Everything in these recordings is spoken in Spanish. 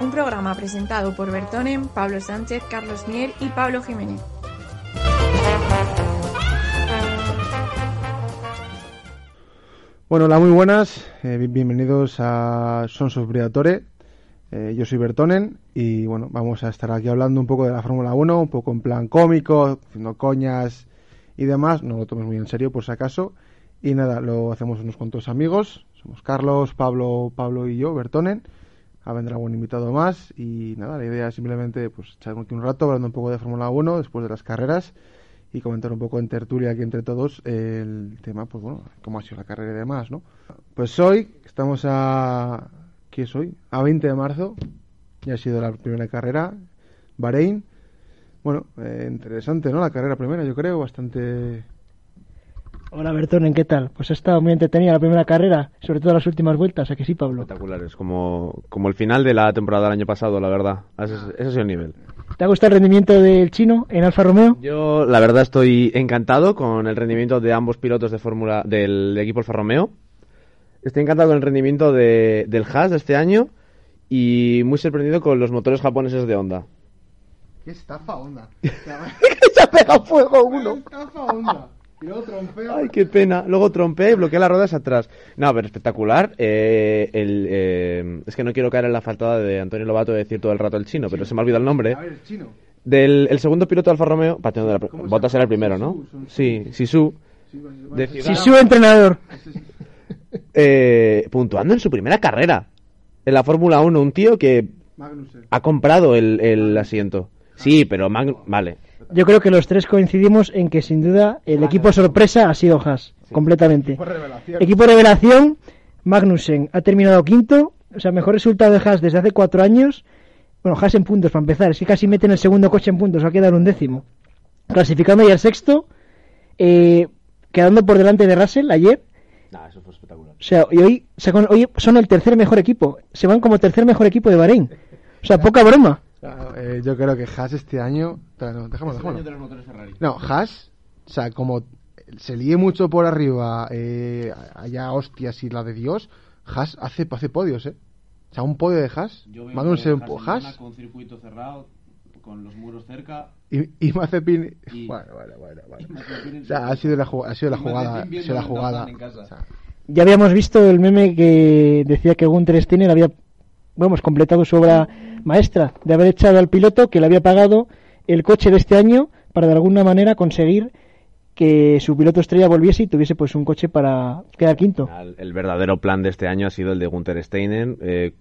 Un programa presentado por Bertonen, Pablo Sánchez, Carlos Mier y Pablo Jiménez. Bueno, hola, muy buenas. eh, bi- bienvenidos a Sons of Briatore. Eh, yo soy Bertonen y bueno, vamos a estar aquí hablando un poco de la Fórmula 1, un poco en plan cómico, haciendo coñas y demás. No lo tomes muy en serio por si acaso. Y nada, lo hacemos unos cuantos amigos. Somos Carlos, Pablo, Pablo y yo, Bertonen. Ah, vendrá algún invitado más y nada, la idea es simplemente pues echar aquí un rato hablando un poco de Fórmula 1 después de las carreras y comentar un poco en tertulia aquí entre todos el tema, pues bueno, cómo ha sido la carrera y demás, ¿no? Pues hoy estamos a... ¿Qué es hoy? A 20 de marzo, ya ha sido la primera carrera, Bahrein. Bueno, eh, interesante, ¿no? La carrera primera, yo creo, bastante... Hola Bertonen, ¿qué tal? Pues ha estado muy entretenida la primera carrera, sobre todo las últimas vueltas, ¿a que sí, Pablo? Espectaculares, como, como el final de la temporada del año pasado, la verdad. Ese, ese ha sido el nivel. ¿Te ha gustado el rendimiento del chino en Alfa Romeo? Yo, la verdad, estoy encantado con el rendimiento de ambos pilotos de Fórmula del equipo Alfa Romeo. Estoy encantado con el rendimiento de, del Haas de este año y muy sorprendido con los motores japoneses de Honda. ¡Qué estafa onda! ¡Se ha pegado fuego uno! estafa onda! Y luego trompeo. Ay, qué pena. Luego trompea y bloquea las ruedas atrás. No, pero espectacular. Eh, el, eh, es que no quiero caer en la faltada de Antonio Lobato de decir todo el rato el chino, pero se me ha olvidado el nombre. A ver, el chino. Del el segundo piloto de Alfa Romeo, Patino de la, ¿Cómo se Bottas era el primero, ¿no? Sisu, son- Sí, Sisu. Sí, bueno, De bueno, Ciudad. Si su entrenador. Eh, puntuando en su primera carrera en la Fórmula 1, un tío que Magnussen. ha comprado el, el asiento. Sí, pero Mag- vale. Yo creo que los tres coincidimos en que sin duda el equipo sorpresa ha sido Haas, completamente. Revelación. Equipo revelación, Magnussen ha terminado quinto, o sea, mejor resultado de Haas desde hace cuatro años. Bueno, Haas en puntos para empezar, es que casi meten el segundo coche en puntos, va a quedar un décimo. Clasificando ya el sexto, eh, quedando por delante de Russell ayer, Nah, eso fue espectacular. O sea, y hoy, con- hoy son el tercer mejor equipo. Se van como tercer mejor equipo de Bahrein. O sea, poca broma. Claro, eh, yo creo que Haas este año. No, déjame, déjame. los motores Ferrari. No, Haas, o sea, como se líe mucho por arriba, eh, allá hostias y la de Dios, Haas hace, hace podios, ¿eh? O sea, un podio de Haas, Magnussen Haas con circuito cerrado, con los muros cerca. y, y Mazepin. Y- Bueno, bueno, bueno, bueno. O sea, ha sido la, ju- ha sido la jugada. Ha sido la jugada. o sea, Ya habíamos visto el meme que decía que Gunther Steiner había, vamos, completado su obra maestra de haber echado al piloto que le había pagado el coche de este año para de alguna manera conseguir que su piloto estrella volviese y tuviese pues un coche para quedar quinto. El, verdadero plan de este año ha sido el de Gunther Steiner, eh,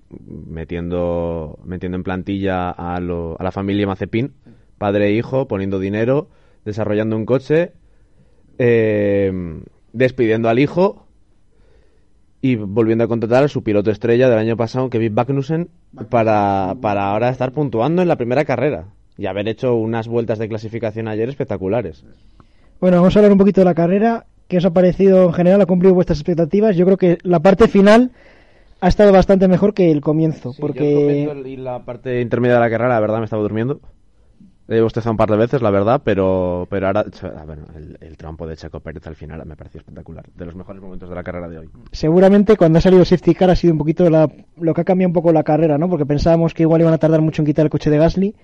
metiendo, metiendo en plantilla a, lo- a la familia Mazepin, padre e hijo, poniendo dinero, desarrollando un coche, eh, despidiendo al hijo y volviendo a contratar a su piloto estrella del año pasado, Kevin Magnussen, para, para ahora estar puntuando en la primera carrera y haber hecho unas vueltas de clasificación ayer espectaculares. Bueno, vamos a hablar un poquito de la carrera. ¿Qué os ha parecido en general? ¿Ha cumplido vuestras expectativas? Yo creo que la parte final ha estado bastante mejor que el comienzo. Sí, porque yo y la parte intermedia de la carrera, la verdad, me estaba durmiendo. He bostezado un par de veces, la verdad, pero, pero ahora, ah, bueno, el, el trompo de Checo Pérez al final me pareció espectacular. De los mejores momentos de la carrera de hoy. seguramente cuando ha salido safety car ha sido un poquito la- lo que ha cambiado un poco la carrera, ¿no? Porque pensábamos que igual iban a tardar mucho en quitar el coche de Gasly.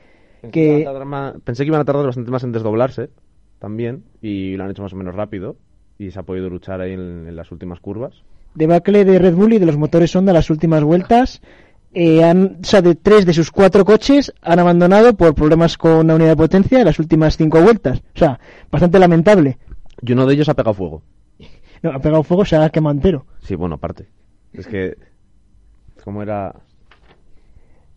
Pensé Que- iban a tardar más- pensé que iban a tardar bastante más en desdoblarse, también, y lo han hecho más o menos rápido, y se ha podido luchar ahí en, en las últimas curvas. Debacle de Red Bull y de los motores Honda las últimas vueltas. Eh, han, o sea, de tres de sus cuatro coches han abandonado por problemas con la unidad de potencia en las últimas cinco vueltas. O sea, bastante lamentable. Y uno de ellos ha pegado fuego. No, ha pegado fuego, se ha quemado entero. Sí, bueno, aparte. Es que, ¿cómo era?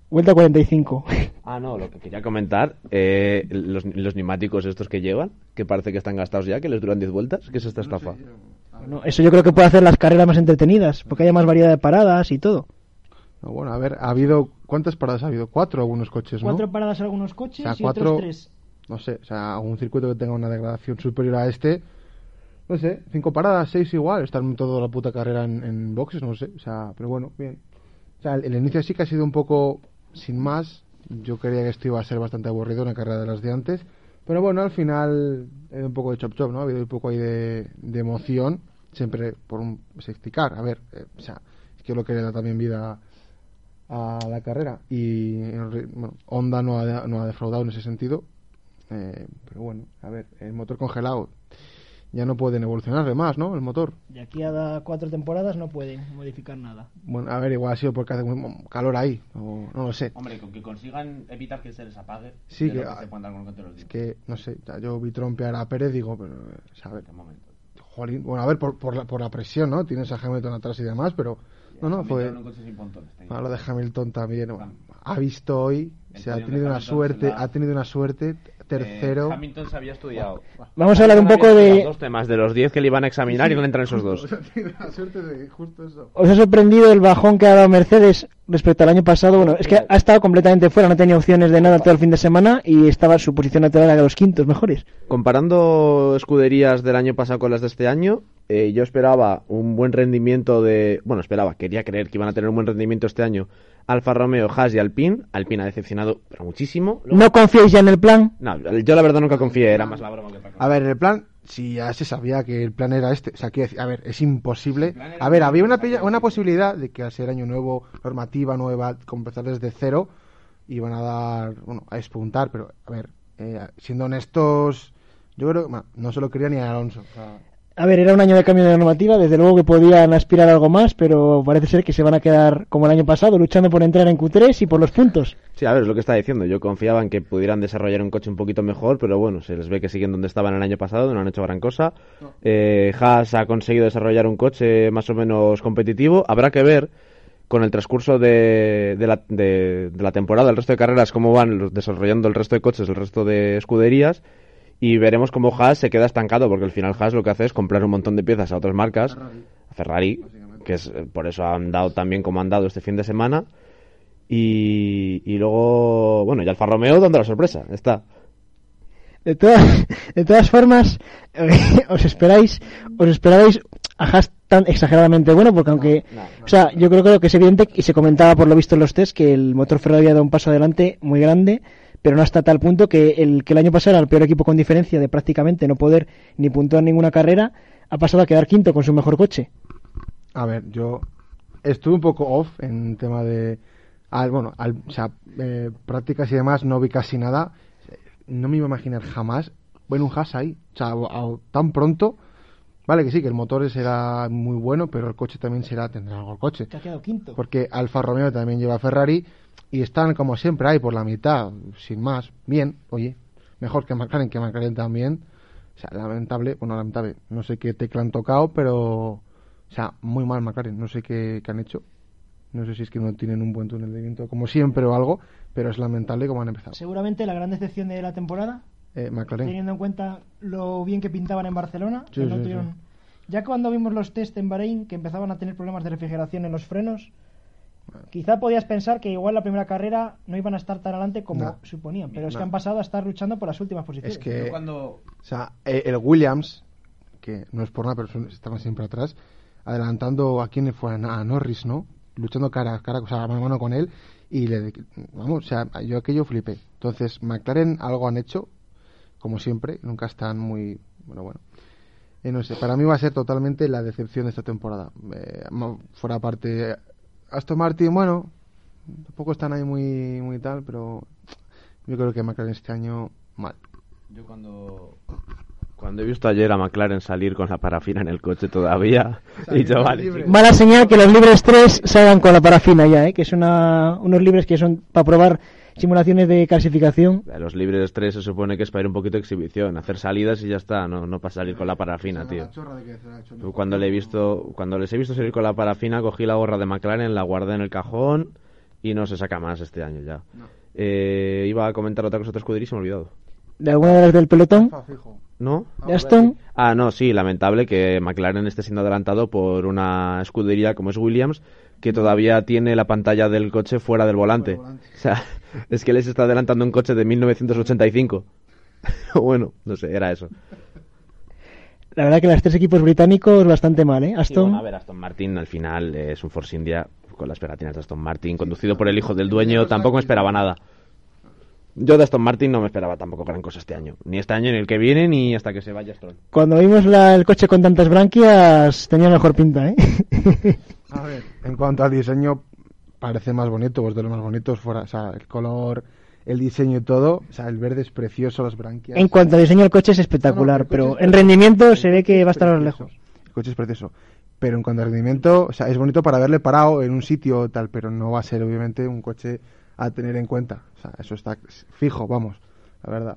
Vuelta 45. Ah, no, lo que quería comentar, eh, los, los neumáticos estos que llevan, que parece que están gastados ya, que les duran 10 vueltas, ¿qué es esta estafa? Bueno, eso yo creo que puede hacer las carreras más entretenidas, porque haya más variedad de paradas y todo. No, bueno, a ver, ha habido. ¿Cuántas paradas ha habido? Cuatro algunos coches, ¿no? Cuatro paradas en algunos coches O sea, y cuatro- otros tres. No sé, o sea, algún circuito que tenga una degradación superior a este. No sé, cinco paradas, seis igual. Están toda la puta carrera en, en boxes, no sé. O sea, pero bueno, bien. O sea, el, el inicio sí que ha sido un poco sin más. Yo creía que esto iba a ser bastante aburrido, una carrera de las de antes. Pero bueno, al final ha habido un poco de chop chop, ¿no? Ha habido un poco ahí de, de emoción, siempre por un safety car. A ver, eh, o sea, es que lo que le da también vida a la carrera. Y bueno, Honda no ha, no ha defraudado en ese sentido. Eh, pero bueno, a ver, el motor congelado ya no pueden evolucionar de más, ¿no? El motor. De aquí a cuatro temporadas no pueden modificar nada. Bueno, a ver, igual ha sido porque hace muy- calor ahí, o no lo sé. Hombre, con que consigan evitar que se les apague, Sí, es que- que se pueden dar con los Es que, no sé, ya yo vi trompear a Pérez, digo, pero, o sea, a ver, momento. jolín, bueno, a ver, por, por, la, por la presión, ¿no? Tienes a Hamilton atrás y demás, pero, no, no, fue, digo. a lo de Hamilton también, bueno, ha visto hoy, sea, ha tenido una Hamilton suerte, se la- ha tenido una suerte, tercero. Eh, Hamilton se había estudiado. Vamos a hablar un poco de... Dos temas de los 10 que le iban a examinar y no le entran esos dos. Ha tenido una suerte de justo eso. ¿Os ha sorprendido el bajón que ha dado Mercedes respecto al año pasado? Bueno, es que ha estado completamente fuera, no tenía opciones de nada todo el fin de semana y estaba su posición natural a los quintos mejores. Comparando escuderías del año pasado con las de este año, eh, yo esperaba un buen rendimiento de... Bueno, esperaba, quería creer que iban a tener un buen rendimiento este año Alfa Romeo, Haas y Alpine. Alpine ha decepcionado pero muchísimo. Luego- ¿No confiáis ya en el plan? No, yo la verdad nunca confié, era más la broma que otra cosa. A ver, el plan, si ya se sabía que el plan era este, o sea, quiero decir, a ver, es imposible. A ver, había una, una posibilidad de que al ser año nuevo, normativa nueva, empezar desde cero, iban a dar, bueno, a despuntar, pero a ver, eh, siendo honestos, yo creo que bueno, no se lo quería ni a Alonso. o sea, A ver, era un año de cambio de normativa, desde luego que podían aspirar a algo más, pero parece ser que se van a quedar como el año pasado, luchando por entrar en Q3 y por los puntos. Sí, a ver, es lo que está diciendo. Yo confiaba en que pudieran desarrollar un coche un poquito mejor, pero bueno, se les ve que siguen donde estaban el año pasado, no han hecho gran cosa. Eh, Haas ha conseguido desarrollar un coche más o menos competitivo. Habrá que ver con el transcurso de, de la, de- de la temporada, el resto de carreras, cómo van los- desarrollando el resto de coches, el resto de escuderías. Y veremos cómo Haas se queda estancado, porque al final Haas lo que hace es comprar un montón de piezas a otras marcas, a Ferrari, que es eh, por eso han dado también como han dado este fin de semana. Y, y luego, bueno, y Alfa Romeo dando la sorpresa, está. De todas, de todas formas, os esperáis, os esperabais a Haas tan exageradamente bueno, porque aunque, o sea, yo creo, creo que es evidente y se comentaba por lo visto en los test que el motor Ferrari había dado un paso adelante muy grande, pero no hasta tal punto que el que el año pasado era el peor equipo con diferencia de prácticamente no poder ni puntuar ninguna carrera, ha pasado a quedar quinto con su mejor coche. A ver, yo estuve un poco off en tema de. al- bueno, al- o sea, eh, prácticas y demás, no vi casi nada. No me iba a imaginar jamás ver un Haas ahí. O sea, a- a- tan pronto. Vale, que sí, que el motor será muy bueno, pero el coche también será, tendrá algo el coche. Que ha quedado quinto. Porque Alfa Romeo también lleva Ferrari y están como siempre ahí por la mitad, sin más. Bien, oye, mejor que McLaren, que McLaren también. O sea, lamentable, bueno, lamentable, no sé qué tecla han tocado, pero, o sea, muy mal McLaren, no sé qué, qué han hecho. No sé si es que no tienen un buen túnel de viento, como siempre o algo, pero es lamentable cómo han empezado. Seguramente la gran decepción de la temporada Eh, McLaren. teniendo en cuenta lo bien que pintaban en Barcelona. Sí, que no sí, tuvieron- sí. Ya cuando vimos los test en Bahrein, que empezaban a tener problemas de refrigeración en los frenos, quizá podías pensar que igual la primera carrera no iban a estar tan adelante como No. suponían, pero es que han pasado a estar luchando por las últimas posiciones. Es que, cuando... o sea, eh, el Williams, que no es por nada, pero estaban siempre atrás, adelantando a quien fue a, Norris, ¿no? Luchando cara a cara, o sea, mano a mano con él, y le, vamos, o sea, yo aquello flipé. Entonces, McLaren algo han hecho, como siempre, nunca están muy, bueno, bueno. Eh, no sé, para mí va a ser totalmente la decepción de esta temporada. Eh, fuera parte, Aston Martin, bueno, tampoco están ahí muy, muy tal, pero yo creo que McLaren este año mal. Yo cuando... Cuando he visto ayer a McLaren salir con la parafina en el coche todavía, he dicho, vale, Mala señal que los libres 3 salgan con la parafina ya, ¿eh? que es una, unos libres que son para probar simulaciones de clasificación. los libres 3 se supone que es para ir un poquito de exhibición, hacer salidas y ya está, no, no para salir con la parafina, tío. Cuando le he visto, cuando les he visto salir con la parafina, cogí la gorra de McLaren, la guardé en el cajón y no se saca más este año ya. Eh, iba a comentar otra cosa de escudería y se me ha olvidado. De alguna de las del pelotón, ¿No? de Aston, Ah, no, sí, lamentable que McLaren esté siendo adelantado por una escudería como es Williams, que todavía tiene la pantalla del coche fuera del volante. O sea, es que les está adelantando un coche de 1985. bueno, no sé, era eso. la verdad que los tres equipos británicos bastante mal, ¿eh? Aston, bueno, a ver, Aston Martin al final es un Force India con las pegatinas de Aston Martin, conducido por el hijo del dueño, tampoco me esperaba nada. Yo de Aston Martin no me esperaba tampoco gran cosa este año. Ni este año, ni el que viene, ni hasta que se vaya Stroll. cuando vimos la- el coche con tantas branquias tenía mejor pinta, ¿eh? A ver, en cuanto al diseño, parece más bonito, pues de los más bonitos fuera, o sea, el color, el diseño y todo, o sea, el verde es precioso, las branquias. En cuanto a diseño el coche es espectacular, No, no, el pero es en rendimiento se ve que va a estar a lo precioso. lejos. El coche es precioso. Pero en cuanto a rendimiento, o sea, es bonito para haberle parado en un sitio tal, pero no va a ser obviamente un coche a tener en cuenta. O sea, eso está fijo, vamos, la verdad.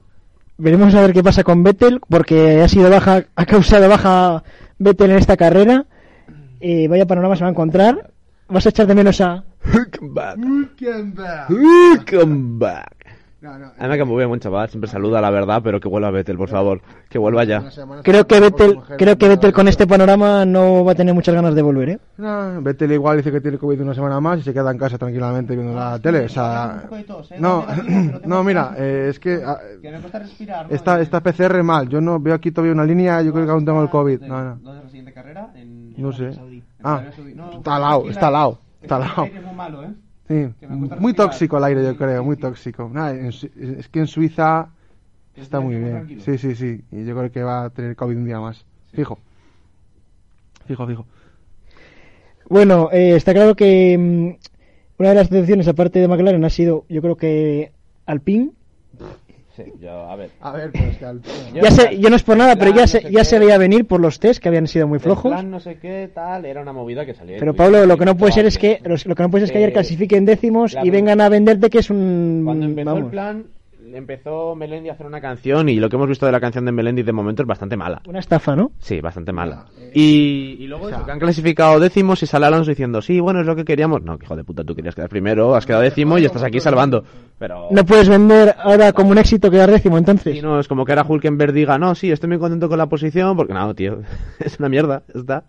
Veremos a ver qué pasa con Vettel, porque ha sido baja, ha causado baja Vettel en esta carrera. Eh, vaya panorama se va a encontrar. Vas a echar de menos a. Welcome back. Welcome back. A mí me cae muy bien, buen chaval. Siempre saluda, la verdad, pero que vuelva Vettel, por favor. Que vuelva ya. Creo que Vettel, creo que Vettel con este panorama no va a tener muchas ganas de volver, ¿eh? No, Vettel igual dice que tiene COVID una semana más y se queda en casa tranquilamente viendo la tele. O sea, no, no, mira, eh, es que ah, está, está PCR mal. Yo no veo aquí todavía una línea. Yo creo que aún tengo el COVID. No, no, ¿Dónde es la siguiente carrera? En, no sé. Ah. No, está al lado, está al lado, está al lado. muy malo, ¿eh? Sí, muy tóxico el aire, yo creo, muy tóxico. Nada, en Su- es que en Suiza está muy bien. tranquilo. Sí, sí, sí. Y yo creo que va a tener COVID un día más. Fijo. Fijo, fijo. Bueno, eh, está claro que mm, una de las decepciones, aparte de McLaren, ha sido, yo creo que Alpine. Sí, yo, a ver. A ver, pero es que al... Ya sé, yo no es por nada, pero ya se, no sé ya qué. se veía venir por los test que habían sido muy El flojos. plan no sé qué, tal, era una movida que salía. Pero Pablo, lo que no puede ser es que los- lo que no puede ser es que ayer Eh, clasifiquen décimos y vengan a venderte que es un Cuando empezó vamos, el plan, empezó Melendi a hacer una canción y lo que hemos visto de la canción de Melendi de momento es bastante mala. una estafa, ¿no? Sí, bastante mala. Y, y luego eso, que han clasificado décimos y sale Alonso diciendo, sí, bueno, es lo que queríamos. No, que hijo de puta, tú querías quedar primero, has quedado décimo y estás aquí salvando. Pero... No puedes vender ahora como un éxito quedar décimo, entonces. Sí, no, es como que ahora Hulkenberg diga, no, sí, estoy muy contento con la posición, porque no, tío, es una mierda, está.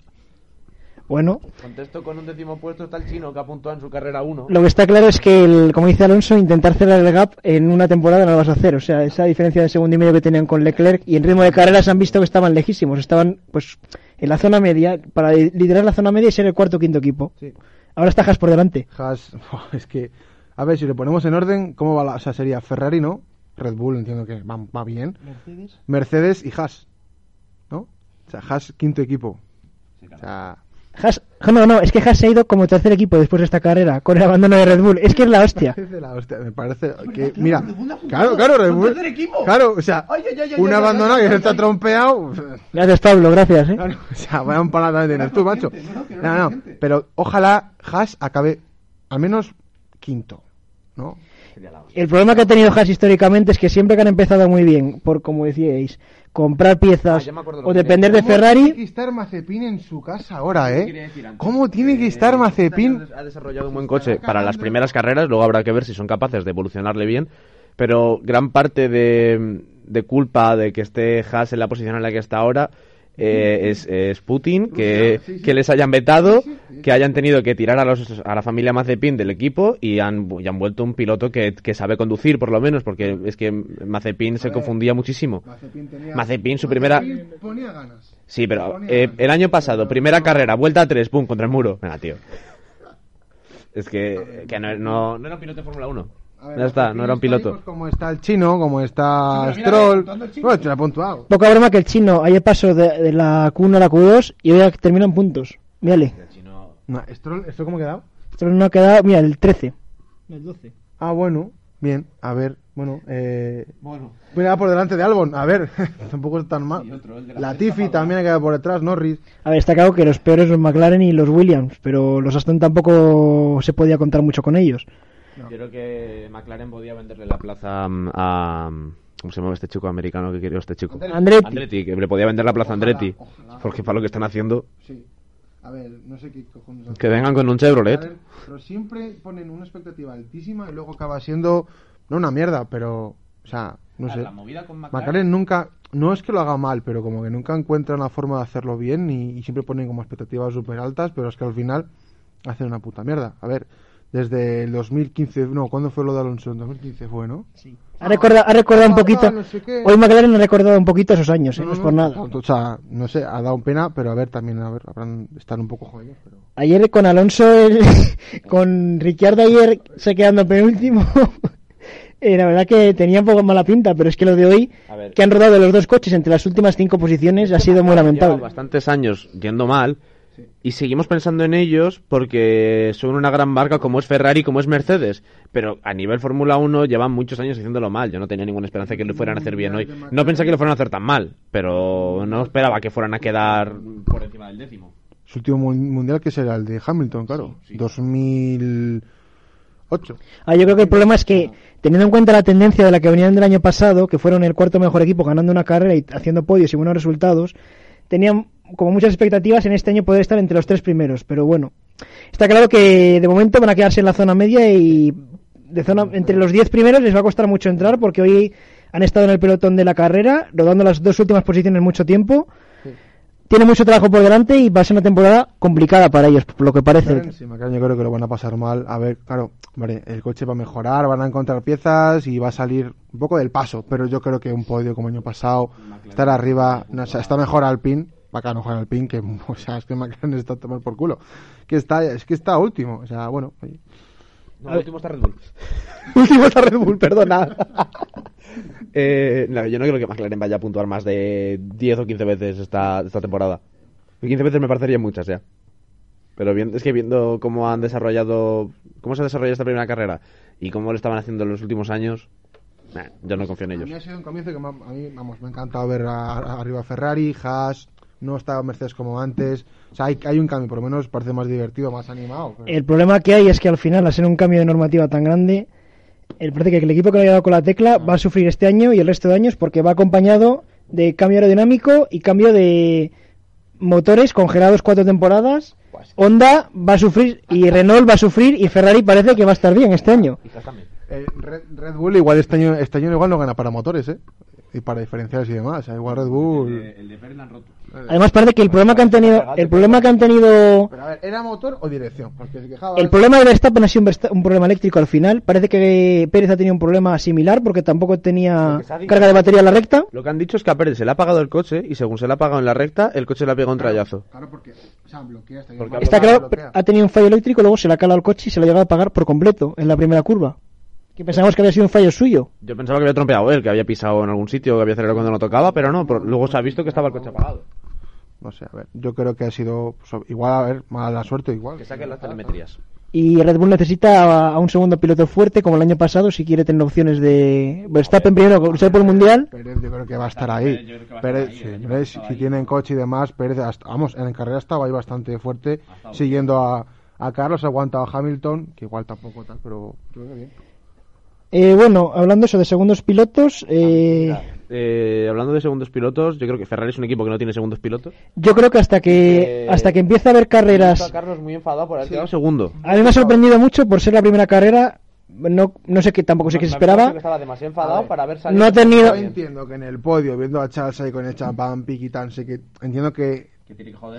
Bueno, Contesto con un décimo puesto está el chino que ha puntuado en su carrera 1. lo que está claro es que, el, como dice Alonso, intentar cerrar el gap en una temporada no lo vas a hacer. O sea, esa diferencia de segundo y medio que tenían con Leclerc y en ritmo de carreras han visto que estaban lejísimos. Estaban, pues, en la zona media, para liderar la zona media y ser el cuarto o quinto equipo. Sí. Ahora está Haas por delante. Haas, es que, a ver, si lo ponemos en orden, ¿cómo va la, o sea, sería Ferrari, ¿no? Red Bull, entiendo que va, va bien. Mercedes y Haas, ¿no? O sea, Haas, quinto equipo. O sea, Haas, no, no, es que Haas se ha ido como tercer equipo después de esta carrera, con el abandono de Red Bull. Es que es la hostia. es de la hostia, me parece que, mira, claro, claro, Red ¿Un Bull, tercer equipo? claro, o sea, un abandonado se está trompeado, Gracias, Pablo, gracias, ¿eh? Claro, o sea, vaya un palada también tienes tú, macho. no, no, pero ojalá Haas acabe al menos quinto, ¿no? El problema que ha tenido Haas históricamente es que siempre que han empezado muy bien, por como decíais, comprar piezas Ah, o que depender de ¿Cómo Tiene que Ferrari, estar Mazepin en su casa ahora, ¿eh? ¿Cómo tiene que Eh, estar este Mazepin? Ha desarrollado un buen coche para las primeras carreras, luego habrá que ver si son capaces de evolucionarle bien, pero gran parte de, de culpa de que esté Haas en la posición en la que está ahora eh, es, es Putin, que, sí, sí. que les hayan vetado, Sí, que hayan tenido que tirar a, los, a la familia Mazepin del equipo y han, y han vuelto un piloto que, que sabe conducir, por lo menos, porque es que Mazepin se ver. confundía muchísimo. Mazepin, tenía- Mazepin, su primera- Mazepin ponía ganas. Sí, pero eh, ganas. el año pasado, primera carrera, vuelta a tres, pum, contra el muro. Venga, tío. Es que, que no, no, no era un piloto de Fórmula 1. A ver, Ya está, no era un piloto. pues, como está el chino, como está Sí, Stroll. chino. Bueno, te lo he puntuado. poca broma que el chino ayer pasó de, de la Q1 a la Q2 y hoy termina en puntos. Mírale, No, Stroll, ¿Esto cómo ha quedado? esto no ha quedado, mira, el 13. El 12. Ah, bueno, bien, a ver, bueno, eh... Bueno, Mira por delante de Albon, a ver, tampoco es tan mal. Y otro, el de la Latifi también ha quedado por detrás, Norris. A ver, está claro que los peores los McLaren y los Williams, pero los Aston tampoco se podía contar mucho con ellos. Yo creo que McLaren podía venderle la plaza a. ¿Cómo se llama este chico americano que quería este chico? Andretti. Andretti, que le podía vender la plaza a Andretti. ojalá. Porque para lo que están haciendo. Sí. A ver, no sé qué cojones. Que vengan con un Chevrolet. Ver, Pero siempre ponen una expectativa altísima y luego acaba siendo, no una mierda, pero, o sea, no sé. la movida con McLaren nunca, no es que lo haga mal, pero como que nunca encuentra una forma de hacerlo bien y, y siempre ponen como expectativas súper altas, pero es que al final hacen una puta mierda. A ver, desde el 2015, no, ¿cuándo fue lo de Alonso? En 2015 fue, ¿no? Ha recordado, ha recordado un Ah, poquito. no sé qué. Hoy McLaren ha recordado un poquito esos años, ¿eh? no, es por nada. O sea, no sé, ha dado pena, pero a ver, también a ver, habrán están un poco jodidos, pero... Ayer con Alonso, el- con Ricciardo ayer se quedando penúltimo. eh, la verdad que tenía un poco mala pinta, pero es que lo de hoy, que han rodado los dos coches entre las últimas cinco posiciones, ha sido muy Lleva lamentable. bastantes años yendo mal Y seguimos pensando en ellos porque son una gran marca como es Ferrari, como es Mercedes. Pero a nivel Fórmula 1 llevan muchos años haciéndolo mal. Yo no tenía ninguna esperanza de que lo fueran a hacer bien hoy. No pensé que lo fueran a hacer tan mal, pero no esperaba que fueran a quedar por encima del décimo. Su último mu- mundial que será el de Hamilton, claro. 2008. Ah, yo creo que el problema es que, teniendo en cuenta la tendencia de la que venían del año pasado, que fueron el cuarto mejor equipo ganando una carrera y haciendo podios y buenos resultados, tenían como muchas expectativas en este año poder estar entre los tres primeros. Pero bueno, está claro que de momento van a quedarse en la zona media y de zona entre los diez primeros les va a costar mucho entrar porque hoy han estado en el pelotón de la carrera, rodando las dos últimas posiciones mucho tiempo. Tiene mucho trabajo por delante y va a ser una temporada complicada para ellos, por lo que parece. Sí, McLaren yo creo que lo van a pasar mal. A ver, claro, vale, el coche va a mejorar, van a encontrar piezas y va a salir un poco del paso. Pero yo creo que un podio como el año pasado, estar arriba, no, o sea, está mejor Alpine, va a mejor Alpine que, o sea, es que McLaren está a tomar por culo. Que está, es que está último, o sea, bueno. oye. No, el último está Red Bull. Último está Red Bull, perdona. Eh, no, yo no creo que McLaren vaya a puntuar más de 10 o 15 veces esta, esta temporada. Y 15 veces me parecerían muchas ya. Pero bien, es que viendo cómo han desarrollado, cómo se ha desarrollado esta primera carrera y cómo lo estaban haciendo en los últimos años, nah, yo no confío en A mí ha ellos. sido un comienzo que me a mí, vamos, me ha encantado ver a- a- arriba Ferrari, Haas, no estaba Mercedes como antes. O sea, hay, hay un cambio, por lo menos parece más divertido, más animado. pero- El problema que hay es que al final, al ser un cambio de normativa tan grande, el parece que el equipo que le ha dado con la tecla va a sufrir este año y el resto de años porque va acompañado de cambio aerodinámico y cambio de motores congelados cuatro temporadas. Honda va a sufrir y Renault va a sufrir y Ferrari parece que va a estar bien este año. Eh, Red, Red Bull igual este año, este año igual no gana para motores, ¿eh? Y para diferenciales y demás. Igual Red Bull... El de Pérez han roto. Además parece que el problema que han tenido, el problema que han tenido Pero a ver, ¿era motor o dirección? Porque se quejaba... El problema de Verstappen ha sido un, problema eléctrico al final. Parece que Pérez ha tenido un problema similar porque tampoco tenía carga de batería en la recta. Lo que han dicho es que a Pérez se le ha apagado el coche y según se le ha apagado en la recta, el coche le ha pegado un trayazo. Claro, porque... O sea, bloquea hasta Está claro, ha tenido un fallo eléctrico, luego se le ha calado el coche y se lo ha llegado a apagar por completo en la primera curva. Que pensábamos que había sido un fallo suyo. Yo pensaba que había trompeado él, que había pisado en algún sitio, que había acelerado cuando no tocaba, pero no, por- luego se ha visto que estaba el coche apagado. No sé, a ver, yo creo que ha sido... pues, igual, a ver, mala suerte igual. Que saquen las telemetrías. Y Red Bull necesita a, un segundo piloto fuerte como el año pasado si quiere tener opciones de Verstappen primero luchar por el mundial. Pérez yo creo que va a estar ahí. Pérez yo creo que va a Pérez, estar sí, ahí, Pérez, si ahí. tienen coche y demás, Pérez, hasta- vamos, en carrera estaba ahí bastante fuerte, siguiendo a, a Carlos, ha aguantado a Hamilton, que igual tampoco tal, pero creo que bien. Eh, bueno, hablando eso de segundos pilotos, eh, Eh, hablando de segundos pilotos, yo creo que Ferrari es un equipo que no tiene segundos pilotos. yo creo que hasta que Eh, hasta que empiece a haber carreras Carlos muy enfadado por haber quedado segundo. A mí me ha sorprendido mucho por ser la primera carrera. No, no sé qué tampoco sé qué se esperaba. estaba demasiado enfadado A ver, para haber No ha tenido. Yo entiendo que en el podio, viendo a Charles ahí con el champán, piqui tan, sé que entiendo que,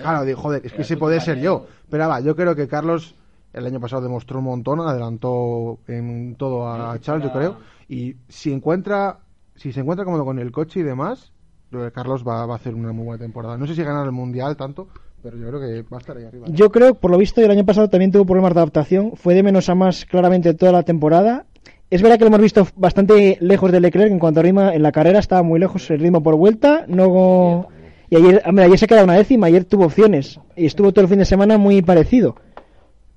claro, digo, joder, es que ese puede ser yo. Pero va, yo creo que Carlos el año pasado demostró un montón, adelantó en todo a Charles, yo creo, y si encuentra, si se encuentra cómodo con el coche y demás, yo creo que Carlos va, va a hacer una muy buena temporada. No sé si ganar el mundial tanto, pero yo creo que va a estar ahí arriba. Yo creo, por lo visto, el año pasado también tuvo problemas de adaptación. Fue de menos a más claramente toda la temporada. Es verdad que lo hemos visto bastante lejos de Leclerc en cuanto a ritmo. En la carrera estaba muy lejos el ritmo por vuelta. No. Y ayer, hombre, ayer se queda una décima, ayer tuvo opciones. Y estuvo todo el fin de semana muy parecido.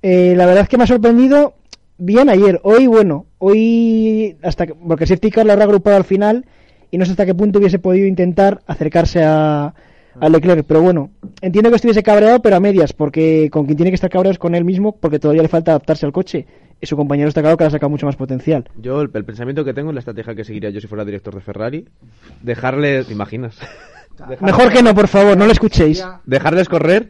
Eh, la verdad es que me ha sorprendido bien ayer. Hoy, bueno, hoy, hasta que, porque Safety Car lo habrá agrupado al final y no sé hasta qué punto hubiese podido intentar acercarse a, a Leclerc. Pero bueno, entiendo que estuviese cabreado, pero a medias, porque con quien tiene que estar cabreado es con él mismo, porque todavía le falta adaptarse al coche. Y su compañero está claro que le ha sacado mucho más potencial. Yo, el, el pensamiento que tengo, la estrategia que seguiría yo si fuera director de Ferrari, dejarles, ¿te imaginas? Mejor que no, por favor, no le escuchéis. Dejarles correr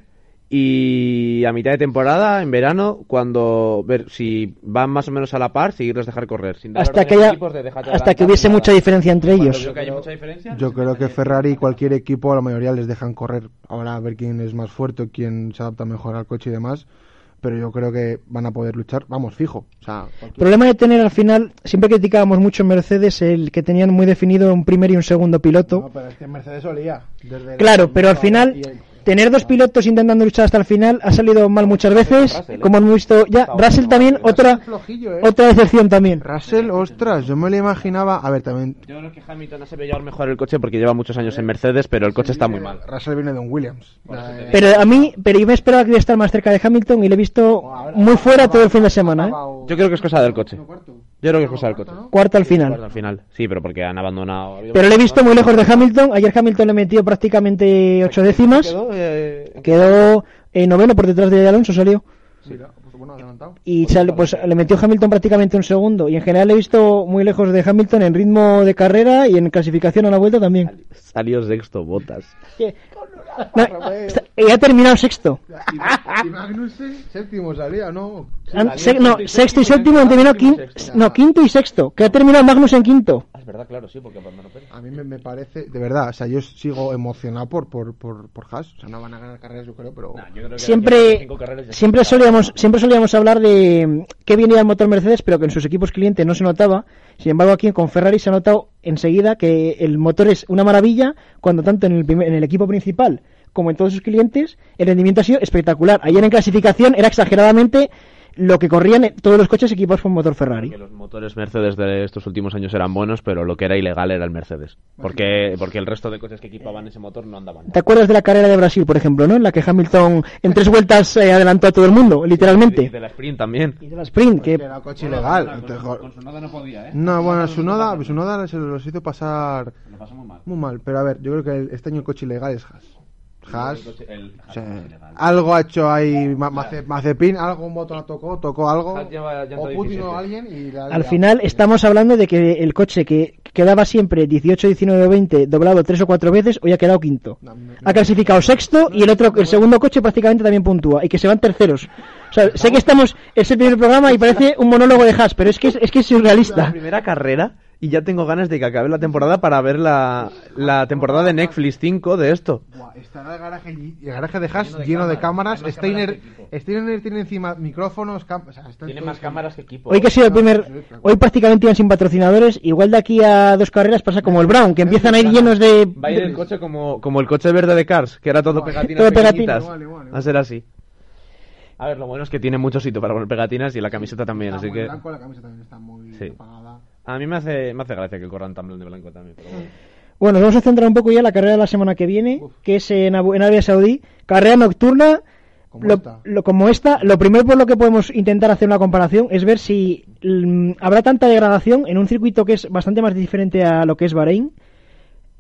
y a mitad de temporada, en verano, cuando ver si van más o menos a la par, seguirles dejar correr. Sin dar Hasta que, haya, equipos de hasta que hubiese mucha diferencia entre Cuando ellos. veo que hay mucha diferencia, Yo creo que Ferrari y cualquier equipo, a la mayoría les dejan correr. Ahora a ver quién es más fuerte, quién se adapta mejor al coche y demás. Pero yo creo que van a poder luchar, vamos, fijo. O sea, El cualquier- problema de tener al final, siempre criticábamos mucho en Mercedes el que tenían muy definido un primer y un segundo piloto. No, pero es que Mercedes olía. desde el- Claro, pero al final y el- tener dos pilotos intentando luchar hasta el final ha salido mal muchas veces, Russell, ¿eh? como hemos visto ya. Russell también, Russell otra, flojillo, ¿eh? otra decepción también. Russell, ostras, yo me lo imaginaba. A ver, también. Yo creo que Hamilton ha sabido llevar mejor el coche porque lleva muchos años en Mercedes, pero el coche está muy mal. Russell viene de un Williams. Eh, Pero a mí, pero yo me esperaba que iba a estar más cerca de Hamilton y le he visto muy fuera todo el fin de semana. ¿eh? Yo creo que es cosa del coche. Yo creo que es cosa del coche. Cuarto al Cuarto final. al final. Sí, pero porque han abandonado. Pero le he visto muy lejos de Hamilton. Ayer Hamilton le metió prácticamente ocho décimas. Quedó, eh, Quedó eh, noveno por detrás de Alonso, salió. Bueno, adelantado. Y sale- pues le metió Hamilton prácticamente un segundo. Y en general le he visto muy lejos de Hamilton en ritmo de carrera y en clasificación a la vuelta también. Salió sexto, botas. No, está- y ha terminado sexto. Y, y Magnussen, séptimo salía, ¿no? Se- no, sexto y séptimo han terminado quin- no, quinto y sexto. Que ha terminado Magnus en quinto. Es verdad, claro, sí, porque. A mí me, me parece, de verdad, o sea, yo sigo emocionado por, por, por, por Haas. O sea, no van a ganar carreras, yo creo, pero. Siempre, siempre solíamos, siempre solíamos hablar de qué bien iba el motor Mercedes, pero que en sus equipos clientes no se notaba. Sin embargo, aquí con Ferrari se ha notado enseguida que el motor es una maravilla, cuando tanto en el, en el equipo principal como en todos sus clientes, el rendimiento ha sido espectacular. Ayer en clasificación era exageradamente lo que corrían en todos los coches equipados con motor Ferrari. Que los motores Mercedes de estos últimos años eran buenos, pero lo que era ilegal era el Mercedes. Porque, porque el resto de coches que equipaban ese motor no andaban. ¿Te acuerdas de la carrera de Brasil, por ejemplo, no? En la que Hamilton en tres vueltas eh, adelantó a todo el mundo, Y literalmente. de la sprint también. Y de la sprint, Que que era coche ilegal. Te jo- su nada no podía, ¿eh? No, bueno, su noda, su noda se los hizo pasar Lo pasó muy mal. muy mal. Pero a ver, yo creo que el- este año el coche ilegal es Haas. Haas. El, o sea, algo ha hecho ahí Ma- Mace- Mazepin, algo un motor tocó, tocó algo. O Putin 17. o alguien y la al final estamos hablando de que el coche que quedaba siempre 18, 19, 20, doblado tres o cuatro veces, hoy ha quedado quinto. No, Ha clasificado sexto y el otro, el segundo coche prácticamente también puntúa y que se van terceros. O sea, sé que estamos, es el primer programa y parece un monólogo de Haas, pero es que es, es que es la surrealista. primera carrera y ya tengo ganas de que acabe la temporada para ver la, la temporada de Netflix 5 de esto. Buah, estará el garaje, y- el garaje de Haas lleno de cámaras. Steiner, Steiner tiene encima micrófonos. cam- o sea, Tiene más cámaras que equipo. Hoy que ha sido el primer, hoy prácticamente iban sin patrocinadores, igual de aquí a dos carreras pasa como el Brown, que empiezan a ir llenos de... Va a ir el coche como, como el coche verde de Cars, que era todo pegatinas Todo pegatinas. Igual, igual, igual. Va a ser así. A ver, lo bueno es que tiene mucho sitio para poner pegatinas y la camiseta también, Está así muy que... blanco, la camisa también está muy Sí. apagada. A mí me hace, me hace gracia que corran tan de blanco también, pero bueno. Bueno, nos vamos a centrar un poco ya en la carrera de la semana que viene, Uf. que es en, Abu- en Arabia Saudí. Carrera nocturna, Como lo, esta. lo- como esta. Lo primero por lo que podemos intentar hacer una comparación es ver si mm, habrá tanta degradación en un circuito que es bastante más diferente a lo que es Bahrein,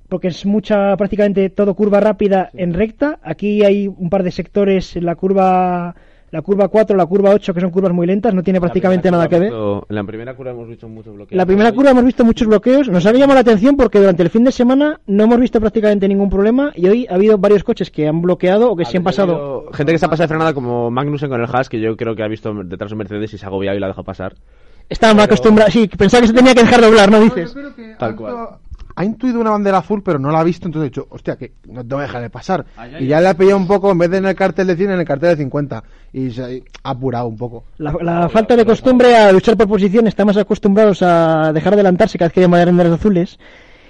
porque es mucha, prácticamente todo curva rápida en recta. Aquí hay un par de sectores, la curva... La curva 4, la curva 8, que son curvas muy lentas, no tiene prácticamente nada que ver. visto- En la primera curva hemos visto muchos bloqueos. La primera curva hemos visto muchos bloqueos, nos ha llamado la atención porque durante el fin de semana no hemos visto prácticamente ningún problema y hoy ha habido varios coches que han bloqueado o que se han pasado. Gente que se ha pasado de frenada como Magnussen con el Haas, que yo creo que ha visto detrás de un Mercedes y se ha agobiado y la ha dejado pasar. Estaban mal acostumbrados, sí, pensaba que se tenía que dejar doblar, ¿no No, dices? yo creo que Tal cual. Ha intuido una bandera azul, pero no la ha visto, entonces he dicho, hostia, que no te voy a dejar de pasar. Ay, y ay, ya le ha pillado un poco, en vez de en el cartel de 100, en el cartel de 50. Y se ha apurado un poco. La, la falta de costumbre a luchar por posición, estamos acostumbrados a dejar adelantarse cada vez que hay banderas azules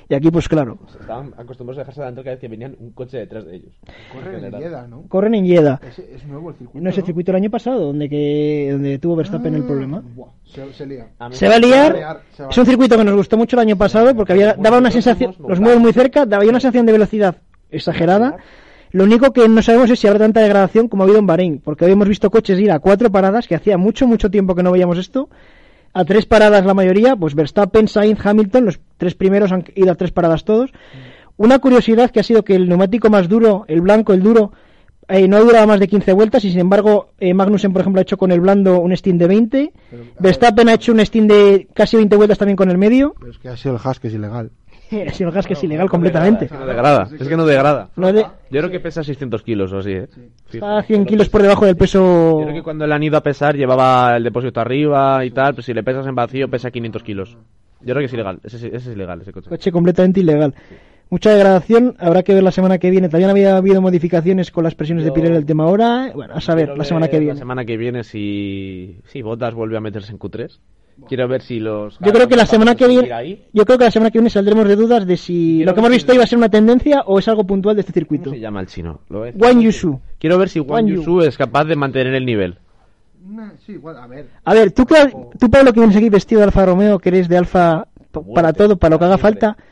y aquí pues claro, Estaban acostumbrados a dejarse adelante cada vez que venían un coche detrás de ellos. Corre en general. Jeddah, ¿no? corren en Jeddah. Es, es nuevo el circuito. No es el circuito el año pasado donde que donde tuvo Verstappen el Ah, problema. buah, se, se lía. A mí Se va a Se va a liar. liar, se va a Es un circuito que nos gustó mucho el año pasado porque había, daba una sensación, los mueves muy cerca, daba una sensación de velocidad exagerada. Lo único que no sabemos es si habrá tanta degradación como ha habido en Bahrein, porque hoy hemos visto coches ir a cuatro paradas, que hacía mucho, mucho tiempo que no veíamos esto. A tres paradas la mayoría, pues Verstappen, Sainz, Hamilton, los tres primeros han ido a tres paradas todos. Una curiosidad que ha sido que el neumático más duro, el blanco, el duro, eh, no ha durado más de 15 vueltas y sin embargo eh, Magnussen, por ejemplo, ha hecho con el blando un stint de 20. Verstappen ha hecho un stint de casi 20 vueltas también con el medio. Pero es que ha sido el Haas que es ilegal. Ha sido el gas que es ilegal completamente. Es que no degrada. Es que no degrada. No de- Yo creo que pesa 600 kilos o así, ¿eh? Fijo. está 100 kilos por debajo del peso. Yo creo que cuando le han ido a pesar llevaba el depósito arriba y tal, pues si le pesas en vacío pesa 500 kilos. Yo creo que es ilegal, ese, ese es ilegal ese coche. Coche completamente ilegal. Mucha degradación, habrá que ver la semana que viene. También había habido modificaciones con las presiones de Yo- Pirelli el tema ahora. Bueno, a saber, la semana que viene. La semana que viene si, si Bottas vuelve a meterse en Q3 Quiero ver si los. Yo creo que la semana que viene, ahí. yo creo que la semana que viene saldremos de dudas de si Quiero lo que hemos visto si- iba a ser una tendencia o es algo puntual de este ¿Cómo circuito. se llama el chino? Lo. Wang Yushu. Quiero ver si Wang Wang Yu. Yusu es capaz de mantener el nivel. Sí, igual, a ver. A ver, tú, Pablo, que vienes aquí vestido de Alfa Romeo, que eres de Alfa para todo, para lo que haga siempre. falta,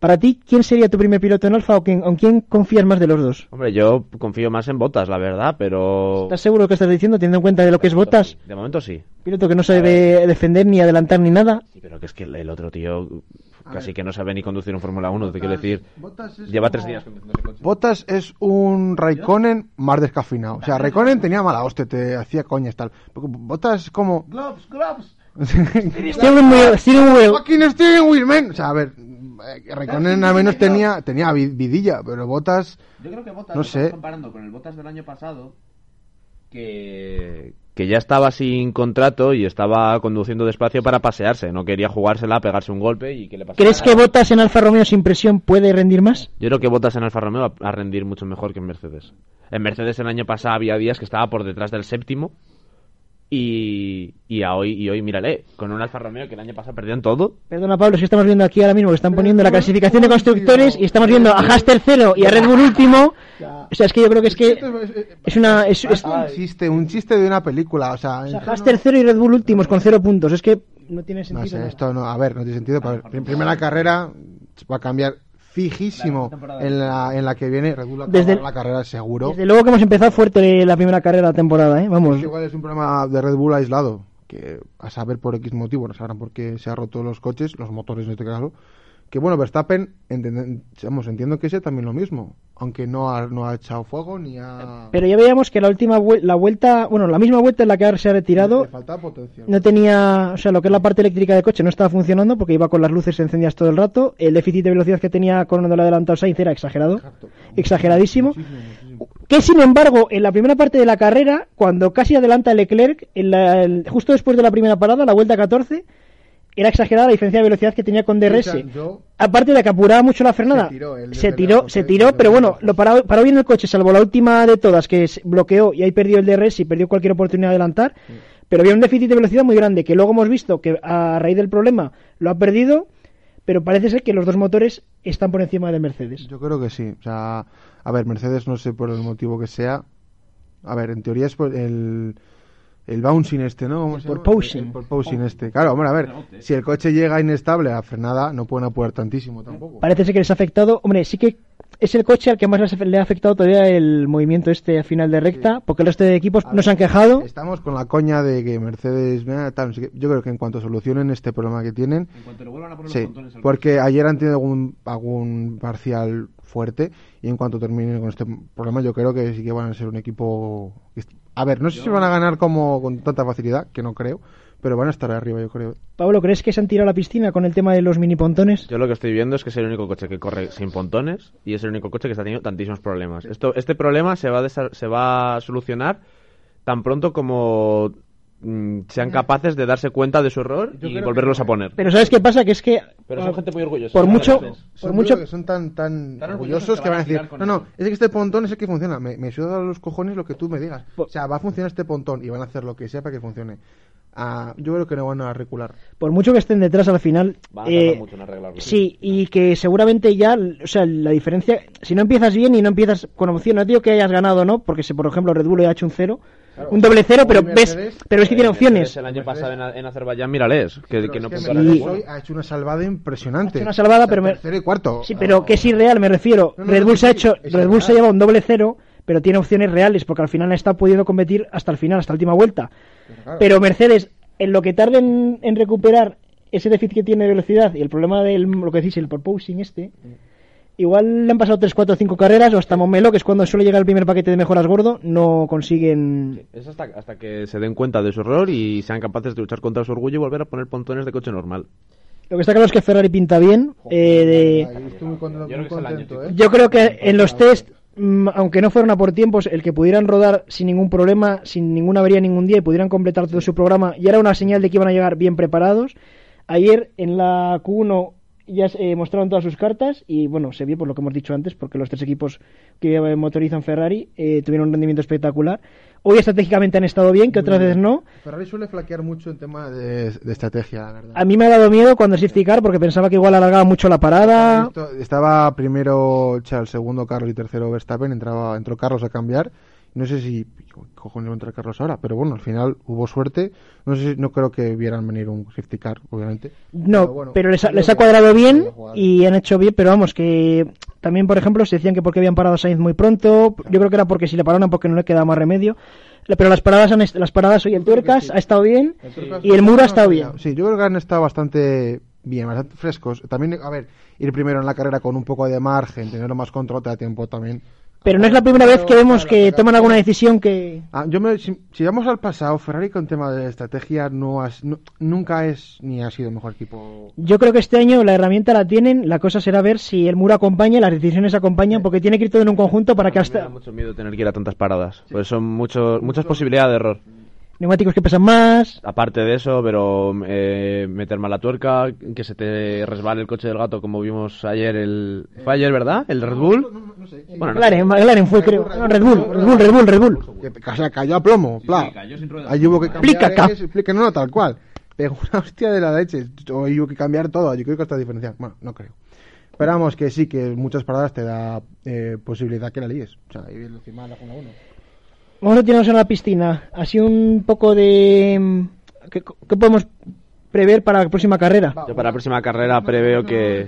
para ti, ¿quién sería tu primer piloto en Alfa o quién, en quién confías más de los dos? Hombre, yo confío más en Botas, la verdad, pero. ¿Estás seguro de lo que estás diciendo, teniendo en cuenta de lo que es Botas? De momento sí. Piloto que no sabe defender ni adelantar ni nada. Sí, pero que es que el otro tío casi que no sabe ni conducir un Fórmula 1, te quiero decir. Lleva como- tres días conduciendo coche. Bottas es un Raikkonen más descafeinado. O sea, Raikkonen tenía mala hostia, te hacía coñas tal. Porque Bottas es como... Gloves, gloves. Steering wheel, steering wheel. Fucking steering wheel, man. O sea, a ver, eh, Raikkonen al menos tenía, tenía vi- vidilla, pero Bottas... Yo creo que Botas No lo sé. comparando con el Botas del año pasado, que, que ya estaba sin contrato y estaba conduciendo despacio para pasearse. No quería jugársela, pegarse un golpe y que le pasara. ¿Crees que Botas en Alfa Romeo sin presión puede rendir más? Yo creo que Botas en Alfa Romeo va a rendir mucho mejor que en Mercedes. En Mercedes el año pasado había días que estaba por detrás del séptimo y, y a hoy y hoy mírale con un Alfa Romeo que el año pasado perdían todo. Perdona Pablo, si estamos viendo aquí ahora mismo que están poniendo la clasificación de constructores y estamos viendo a Haas tercero y a Red Bull último. O sea, es que yo creo que es que es una es, es- un chiste, un chiste de una película, o sea... o sea, Haas tercero y Red Bull últimos con cero puntos. Es que no tiene No sentido. sé, ¿no? esto no, a ver, no tiene sentido. pero en primera carrera va a cambiar fijísimo en la, en la que viene. Red Bull va a Desde- la carrera seguro. Desde luego que hemos empezado fuerte la primera carrera de la temporada, ¿eh? Vamos. Igual es un problema de Red Bull aislado, que a saber por X motivo, no sabrán por qué se han roto los coches, los motores en este caso. Que bueno, Verstappen, entiendo que sea también lo mismo, aunque no ha, no ha echado fuego ni ha... Pero ya veíamos que la última vuel- la vuelta, bueno, la misma vuelta en la que ahora se ha retirado Le faltaba potencia. no tenía, o sea, lo que es la parte eléctrica del coche no estaba funcionando porque iba con las luces encendidas todo el rato. El déficit de velocidad que tenía con el adelantado Sainz era exagerado, exageradísimo. Que sin embargo, en la primera parte de la carrera, cuando casi adelanta Leclerc, en la- el- justo después de la primera parada, la vuelta 14, era exagerada la diferencia de velocidad que tenía con DRS. O sea, yo- Aparte de que apuraba mucho la frenada, Se tiró, se tiró, se pero bueno, lo paró, paró bien el coche, salvo la última de todas, que se bloqueó y ahí perdió el DRS y perdió cualquier oportunidad de adelantar. Pero había un déficit de velocidad muy grande, que luego hemos visto que a raíz del problema lo ha perdido, pero parece ser que los dos motores están por encima de Mercedes. Yo creo que sí. O sea, a ver, Mercedes no sé por el motivo que sea. A ver, en teoría es por el, el bouncing este, ¿no? ¿Cómo se llama? porpoising. El porpoising este. Claro, hombre, a ver, si el coche llega inestable a frenada, no pueden apurar tantísimo tampoco. Parece ser que les ha afectado, hombre, sí que es el coche al que más le ha afectado todavía el movimiento este a final de recta, porque el resto de equipos no se han quejado. Estamos con la coña de que Mercedes, yo creo que en cuanto solucionen este problema que tienen, En cuanto le vuelvan a poner sí, porque ayer han tenido algún, algún parcial fuerte y en cuanto terminen con este problema yo creo que sí que van a ser un equipo... A ver, no sé si van a ganar como con tanta facilidad, que no creo, pero van a estar arriba yo creo. Pablo, ¿crees que se han tirado a la piscina con el tema de los mini pontones? Yo lo que estoy viendo es que es el único coche que corre sin pontones y es el único coche que está teniendo tantísimos problemas. Esto, este problema se va, a se va a solucionar tan pronto como sean capaces de darse cuenta de su error Yo y volverlos que- a poner. Pero ¿sabes qué pasa? Que es que Pero son gente muy orgullosa. por mucho, por Son mucho que son tan tan, Tan orgullosos que van a decir, no, no, eso". es que este pontón es el que funciona, me, me suda los cojones lo que tú me digas. O sea, va a funcionar este pontón y van a hacer lo que sea para que funcione. Ah, yo creo que no van a recular. por mucho que estén detrás al final Van a eh, mucho en arreglarlo. sí y que seguramente ya o sea la diferencia si no empiezas bien y no empiezas con opción no digo que hayas ganado no porque si por ejemplo Red Bull ha hecho un cero un doble cero pero ves pero es que tiene opciones El año pasado en, en Azerbaiyán, mírales, que, Pero que es no que puntuó Mercedes ninguno. hoy ha hecho una salvada impresionante. Ha hecho una salvada, pero tercero y cuarto. sí pero que es irreal me refiero No, no, Red no, Bull se ha hecho Red Bull se lleva un doble cero pero tiene opciones reales porque al final está pudiendo competir hasta el final hasta la última vuelta claro. pero Mercedes en lo que tarden en recuperar ese déficit que tiene de velocidad y el problema del lo que decís el porpoising este igual le han pasado 3, 4, 5 carreras o hasta Momelo que es cuando suele llegar el primer paquete de mejoras gordo no consiguen Es hasta, hasta que se den cuenta de su error y sean capaces de luchar contra su orgullo y volver a poner pontones de coche normal. lo que está claro es que Ferrari pinta bien eh, de- muy contento, Yo muy año. ¿eh? Yo creo que en los test, mm, aunque no fueran a por tiempos, el que pudieran rodar sin ningún problema, sin ninguna avería ningún día y pudieran completar todo su programa, ya era una señal de que iban a llegar bien preparados. Ayer en la Q1 ya eh, mostraron todas sus cartas y bueno, se vio por lo que hemos dicho antes, porque los tres equipos que eh, motorizan Ferrari eh, tuvieron un rendimiento espectacular. Hoy estratégicamente han estado bien, que otras veces no. Ferrari suele flaquear mucho en tema de, de estrategia, la verdad. A mí me ha dado miedo cuando safety car porque pensaba que igual alargaba mucho la parada. Estaba primero Charles, segundo Carlos y tercero Verstappen, entraba, entró Carlos a cambiar. No sé si cojones va a entrar Carlos ahora, pero bueno, al final hubo suerte. No sé si, no creo que vieran venir un safety car, obviamente. No, bueno, pero les ha, les ha cuadrado bien y han hecho bien, pero vamos, que también, por ejemplo, se decían que porque habían parado a Sainz muy pronto, yo creo que era porque si le pararon porque no le quedaba más remedio. Pero las paradas, han las paradas hoy el Tuercas ha estado bien y el Muro ha estado bien. Sí, yo creo que han estado bastante bien, bastante frescos. También, a ver, ir primero en la carrera con un poco de margen, tenerlo más control, te da tiempo también. Pero no es la primera vez que vemos que toman alguna decisión que... Ah, yo me, si, si vamos al pasado, Ferrari con tema de estrategia no has- nu- nunca es ni ha sido el mejor equipo. Yo creo que este año la herramienta la tienen, la cosa será ver si el Muro acompaña, las decisiones acompañan, porque tiene que ir todo en un conjunto para que Me da hasta mucho miedo tener que ir a tantas paradas. Pues son muchos, muchas posibilidades de error. Neumáticos que pesan más. Aparte de eso, pero eh, meter mal la tuerca, que se te resbale el coche del gato, como vimos ayer. el ¿Fue ayer, verdad? ¿El Red Bull? Bueno, no. McLaren, McLaren fue, creo. No, Red Bull, Red Bull, Red Bull, Red Bull. Que, o sea, cayó a plomo, pla. Ahí hubo que cambiar. Plica, es- no, no, tal cual. Pegó una hostia de la leche. O hubo que cambiar todo. Yo creo que hasta diferenciar. Bueno, no creo. Esperamos que sí, que muchas paradas te da eh, posibilidad que la líes. O sea, ir encima la Fórmula 1. Vamos a tirarnos en la piscina. Así un poco de... mm, ¿Qué, qué podemos prever para la próxima carrera? Yo para la próxima carrera preveo que...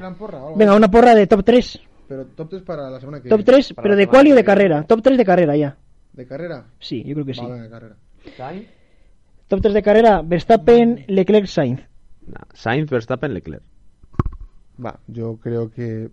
Venga, una porra de top 3. Pero top 3 para la semana que Top viene. 3, pero de cual y de carrera. Top 3 de carrera ya. ¿De carrera? Sí, yo creo que sí. Va, venga, de carrera. Top 3 de carrera, Verstappen, Leclerc, Sainz. Nah, Sainz, Verstappen, Leclerc. Va, yo creo que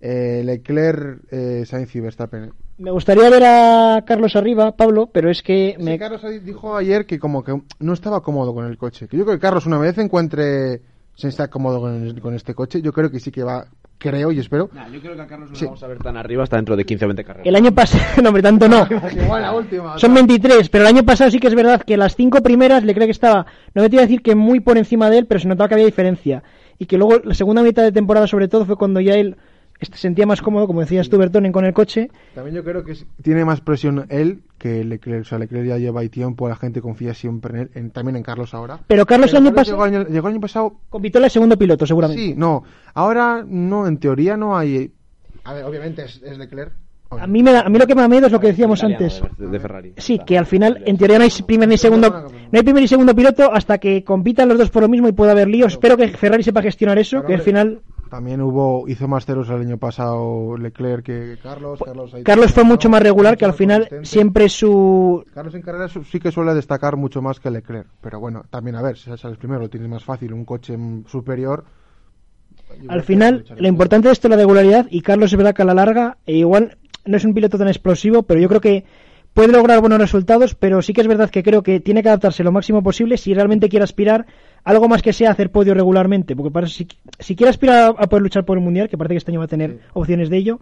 eh, Leclerc, eh, Sainz y Verstappen. Me gustaría ver a Carlos arriba, Pablo, pero es que Sí, me... Carlos dijo ayer que como que no estaba cómodo con el coche. Que yo creo que Carlos una vez encuentre se está cómodo con, el- con este coche, yo creo que sí que va, creo y espero. yo creo que a Carlos no Sí. vamos a ver tan arriba hasta dentro de 15 o 20 carreras. El año pasado, no, hombre, tanto no. Igual la última. Son 23, pero el año pasado sí que es verdad que las cinco primeras le creo que estaba, no me te iba a decir que muy por encima de él, pero se notaba que había diferencia. Y que luego la segunda mitad de temporada sobre todo fue cuando ya él este, se sentía más cómodo, como decías tú, Bertonen, con el coche. También yo creo que es- tiene más presión él que Leclerc. O sea, Leclerc ya lleva ahí tiempo, la gente confía siempre en él, en- también en Carlos ahora. Pero Carlos el año Carlos llegó, año, llegó el año pasado compitió el segundo piloto, seguramente. Sí, no. Ahora no, en teoría no hay. A ver, obviamente es, es Leclerc. A mí, me da- a mí lo que me da miedo es lo que decíamos antes. De, de Ferrari. Sí, que al final, en teoría no hay primer ni segundo, no hay primer ni segundo piloto hasta que compitan los dos por lo mismo y pueda haber líos. Espero que Ferrari sepa gestionar eso, que al final También hubo, hizo más ceros el año pasado Leclerc que Carlos. Carlos, ahí- Carlos fue mucho más regular, que al final consistente. siempre su Carlos en carrera su- sí que suele destacar mucho más que Leclerc. Pero bueno, también a ver, si sales primero, lo tienes más fácil, un coche superior. Al final, lo por- importante de esto es la regularidad y Carlos es verdad que a la larga e igual no es un piloto tan explosivo, pero yo creo que puede lograr buenos resultados, pero sí que es verdad que creo que tiene que adaptarse lo máximo posible si realmente quiere aspirar a algo más que sea hacer podio regularmente, porque para eso, si, si quiere aspirar a, poder luchar por el mundial, que parece que este año va a tener opciones de ello,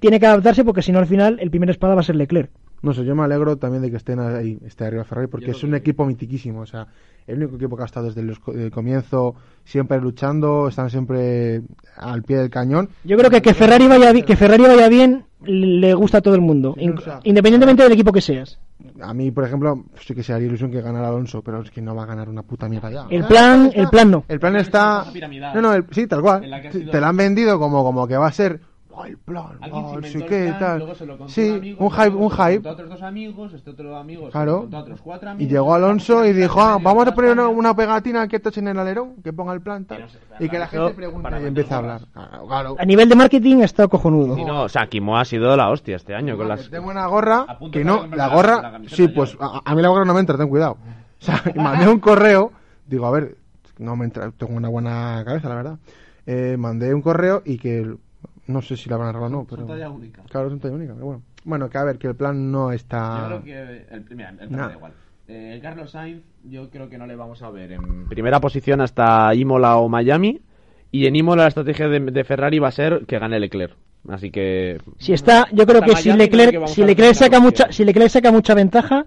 tiene que adaptarse porque si no al final el primer espada va a ser Leclerc. No sé, yo me alegro también de que estén ahí, esté arriba Ferrari, porque es un equipo mitiquísimo. O sea, el único equipo que ha estado desde el comienzo, siempre luchando, están siempre al pie del cañón. Yo creo que que Ferrari vaya que Ferrari vaya bien le gusta a todo el mundo, Sí, in- o sea- independientemente del equipo que seas. A mí, por ejemplo, sí que se haría ilusión que ganara Alonso, pero es que no va a ganar una puta mierda ya. El Ah, plan- está- el plan no. El plan está... No, no, el- sí, tal cual. Te lo han vendido como, como que va a ser... "Oh, el plan, oh, no sé qué, tal. Sí, un hype, un hype. otros dos amigos, este otro amigo, Claro. otros cuatro Y llegó Alonso y dijo, ah, vamos a poner una, una pegatina que toche en el alerón, que ponga el plan tal. Y que la gente pregunte y empiece a hablar. Claro, claro. A nivel de marketing está cojonudo. Sí, no, o sea, Kimo ha sido la hostia este año con las... Tengo una gorra A que no, la gorra, sí, pues a, a mí la gorra no me entra, ten cuidado. O sea, y mandé un correo, digo, a ver, no me entra, tengo una buena cabeza, la verdad. Eh, mandé un correo y que no sé si la van a robar o no, pero talla única. claro, es un talla única, pero bueno. Bueno, que a ver, que el plan no está Yo creo que. El, mira, el plan Nah. da igual. Eh, Carlos Sainz, yo creo que no le vamos a ver en. Primera posición hasta Imola o Miami. Y en Imola la estrategia de, de Ferrari va a ser que gane Leclerc. Así que... Si está, yo creo que si Miami creo que Leclerc, si Leclerc saca mucha, si Leclerc saca mucha ventaja,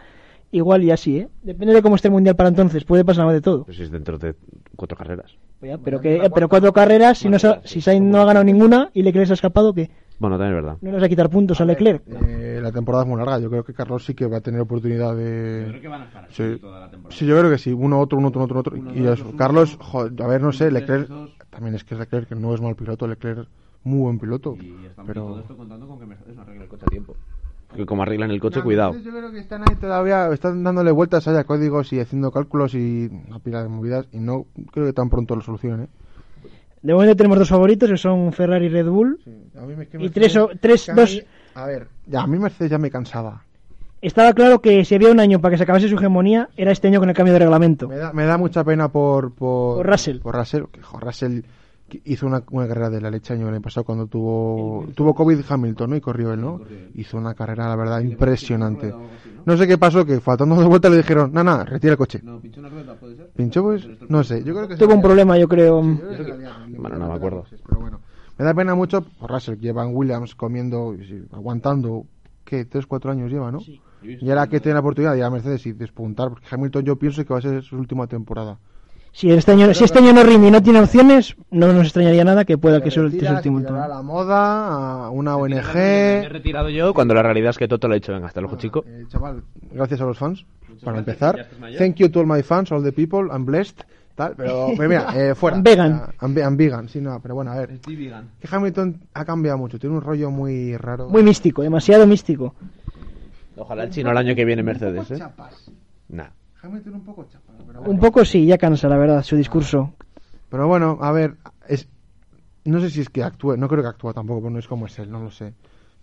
igual y así, ¿eh? Depende de cómo esté el mundial para entonces, puede pasar de todo. Pues es dentro de cuatro carreras. Ya, pero que, eh, pero cuatro carreras, si, no, sa- si Sainz no ha ganado ninguna y Leclerc se ha escapado, que Bueno, también es verdad. no le vas a quitar puntos a Leclerc. Eh, la temporada es muy larga. Yo creo que Carlos sí que va a tener oportunidad de. Creo que van a estar Sí. toda la temporada. Sí, yo creo que sí. Uno, otro, uno, otro, otro, otro. Uno, y dos, eso. dos, uno, Carlos, joder, a ver, no sé, Uno, Leclerc. dos. También es que es Leclerc, que no es mal piloto. Leclerc, muy buen piloto. Y estamos pero. todo esto contando con que Mercedes no arregle el coche a tiempo. Que como arreglan el coche, No, cuidado. Yo creo que están ahí todavía, están dándole vueltas allá códigos y haciendo cálculos y una pila de movidas y no creo que tan pronto lo solucionen. ¿eh? De momento tenemos dos favoritos, que son Ferrari y Red Bull. A mí me- es que Y tres o- tres, a dos- A ver, ya, a mí Mercedes ya me cansaba. Estaba claro que si había un año para que se acabase su hegemonía, era este año con el cambio de reglamento. Me da, me da mucha pena por, por, Por Russell. Por Russell, que jo, Russell hizo una, una carrera de la leche el año pasado cuando tuvo, tuvo COVID Hamilton, ¿no? Y corrió él, ¿no? Hizo una carrera, la verdad, impresionante. No sé qué pasó, que faltando dos vueltas le dijeron, no, retira el coche. No, pinchó una rueda, puede ser. Pinchó, pues, no sé, yo creo que Tuvo un problema, yo creo. Yo que Bueno, no me acuerdo. Pero bueno, me da pena mucho por Russell, que lleva en Williams comiendo, aguantando, ¿qué? Tres, cuatro años lleva, ¿no? Y ahora que tiene la oportunidad de ir a Mercedes y despuntar, porque Hamilton yo pienso que va a ser su última temporada. Si este año, si este año no rinde y no tiene opciones, no nos extrañaría nada que pueda que Se sea su retira, último a la moda, a una Me he ONG. retirado yo cuando la realidad es que Toto le ha dicho, venga, hasta luego, chico. Eh, chaval, gracias a los fans, para gracias, empezar. Thank you to all my fans, all the people, I'm blessed. Tal, pero, pero mira, eh, fuera. I'm vegan. I'm, ve- I'm vegan, sí, no, pero bueno, a ver. Steve Egan. Que Hamilton ha cambiado mucho, tiene un rollo muy raro. Muy místico, demasiado místico. Ojalá el chino el año que viene Mercedes, ¿eh? Nah. Hamilton un poco chapas, pero bueno. Un poco sí, ya cansa, la verdad, su discurso. Pero bueno, a ver, es, no sé si es que actúe, no creo que actúe tampoco, pero no es como es él, no lo sé.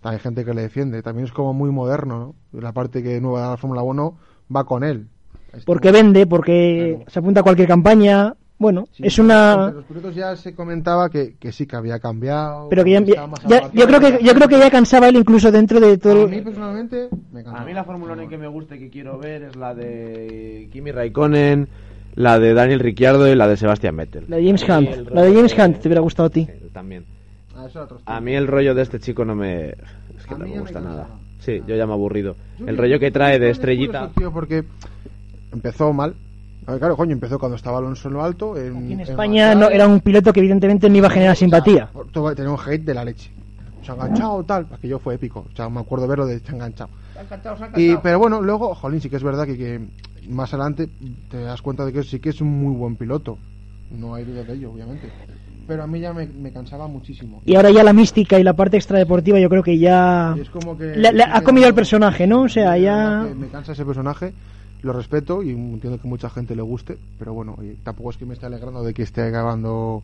Hay gente que le defiende, también es como muy moderno, ¿no? La parte que nueva de la Fórmula 1 va con él. Porque vende, porque se apunta a cualquier campaña. Bueno, Sí, es entre una... los pilotos ya se comentaba que, que sí que había cambiado. Pero que ya, ya- yo creo que yo creo que ya cansaba él incluso dentro de todo. A mí personalmente me encanta. A mí la Fórmula 1 que me gusta y que quiero ver es la de Kimi Raikkonen, la de Daniel Ricciardo y la de Sebastian Vettel. La de James Hunt. el La de James Hunt te hubiera gustado a ti. Sí, También. Ah, eso era otro A mí el rollo de este chico no me... Es que A no mí me me gusta cansaba. nada. Sí, yo ya me he aburrido. Yo El rollo que trae de estrellita... tío, porque empezó mal. A ver, claro, coño, empezó cuando estaba Alonso en lo alto. En, Aquí en en España no, era un piloto que evidentemente no iba a generar simpatía. O sea, un hate de la leche. Se ha enganchado, tal. Aquello fue épico. O sea, me acuerdo verlo de se ha enganchado. Y, pero bueno, luego, jolín, sí que es verdad que, que más adelante te das cuenta de que sí que es un muy buen piloto. No hay duda de ello, obviamente. Pero a mí ya me, me cansaba muchísimo. Y ahora ya la mística y la parte extradeportiva yo creo que ya... Es como que... Le- le ha que comido el personaje, ¿no? O sea, ya- que Me cansa ese personaje, lo respeto y entiendo que mucha gente le guste, pero bueno, y tampoco es que me esté alegrando de que esté acabando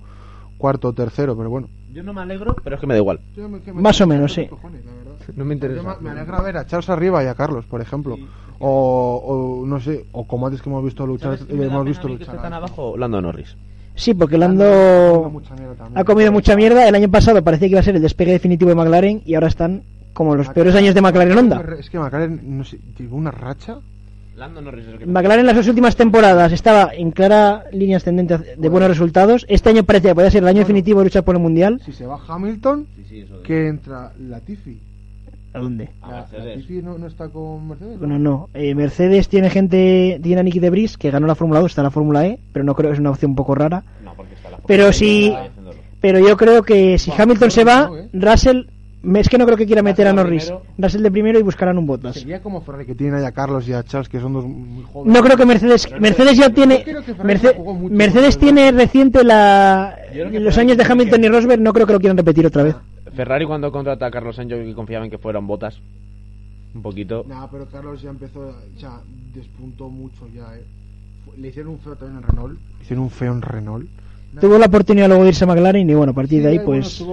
cuarto o tercero, pero bueno. Yo no me alegro, pero es que me da igual. Yo me- que me- Más o menos, sí. cojones. No me interesa. Yo me, alegra ver a Charles arriba y a Carlos, por ejemplo. O, o no sé, o como antes que hemos visto luchar, ¿Sabes qué me da hemos visto luchar. a- abajo? Lando Norris. Sí, porque Lando ha comido mucha mierda. El año pasado parecía que iba a ser el despegue definitivo de McLaren y ahora están como los peores años de McLaren Honda. Es que McLaren, no sé, llevó una racha. Lando Norris es el que... McLaren en las dos últimas temporadas estaba en clara línea ascendente de buenos resultados. Este año parecía que podía ser el año definitivo de luchar por el mundial. Si se va Hamilton, Sí, sí, eso de- que entra Latifi. ¿A dónde? A La-. Latifi no, no está con Mercedes. Bueno, no. Eh, Mercedes tiene gente, tiene a Nicky de Bris que ganó la Fórmula 2, está en la Fórmula E, pero no creo que es una opción un poco rara. No, porque está la Pero Fórmula si- ahí haciéndolo. Pero yo creo que si Hamilton se va, no, eh. Russell, es que no creo que quiera meter a Norris. Russell de primero y buscarán un Bottas. Sería como Ferrari, que tienen ahí a Carlos y a Charles, que son dos muy jóvenes. No creo que Mercedes, Mercedes ya tiene, mucho Mercedes tiene reciente la, los años de Hamilton y Rosberg, no creo que lo quieran repetir otra vez. Ferrari cuando contrata a Carlos Sainz yo que confiaba en que fueran botas. Un poquito. Nah, pero Carlos ya empezó, o sea, despuntó mucho ya, eh. Le hicieron un feo también en Renault. Hicieron un feo en Renault. Tuvo la oportunidad luego de irse a McLaren y bueno, a partir de ahí bueno, pues...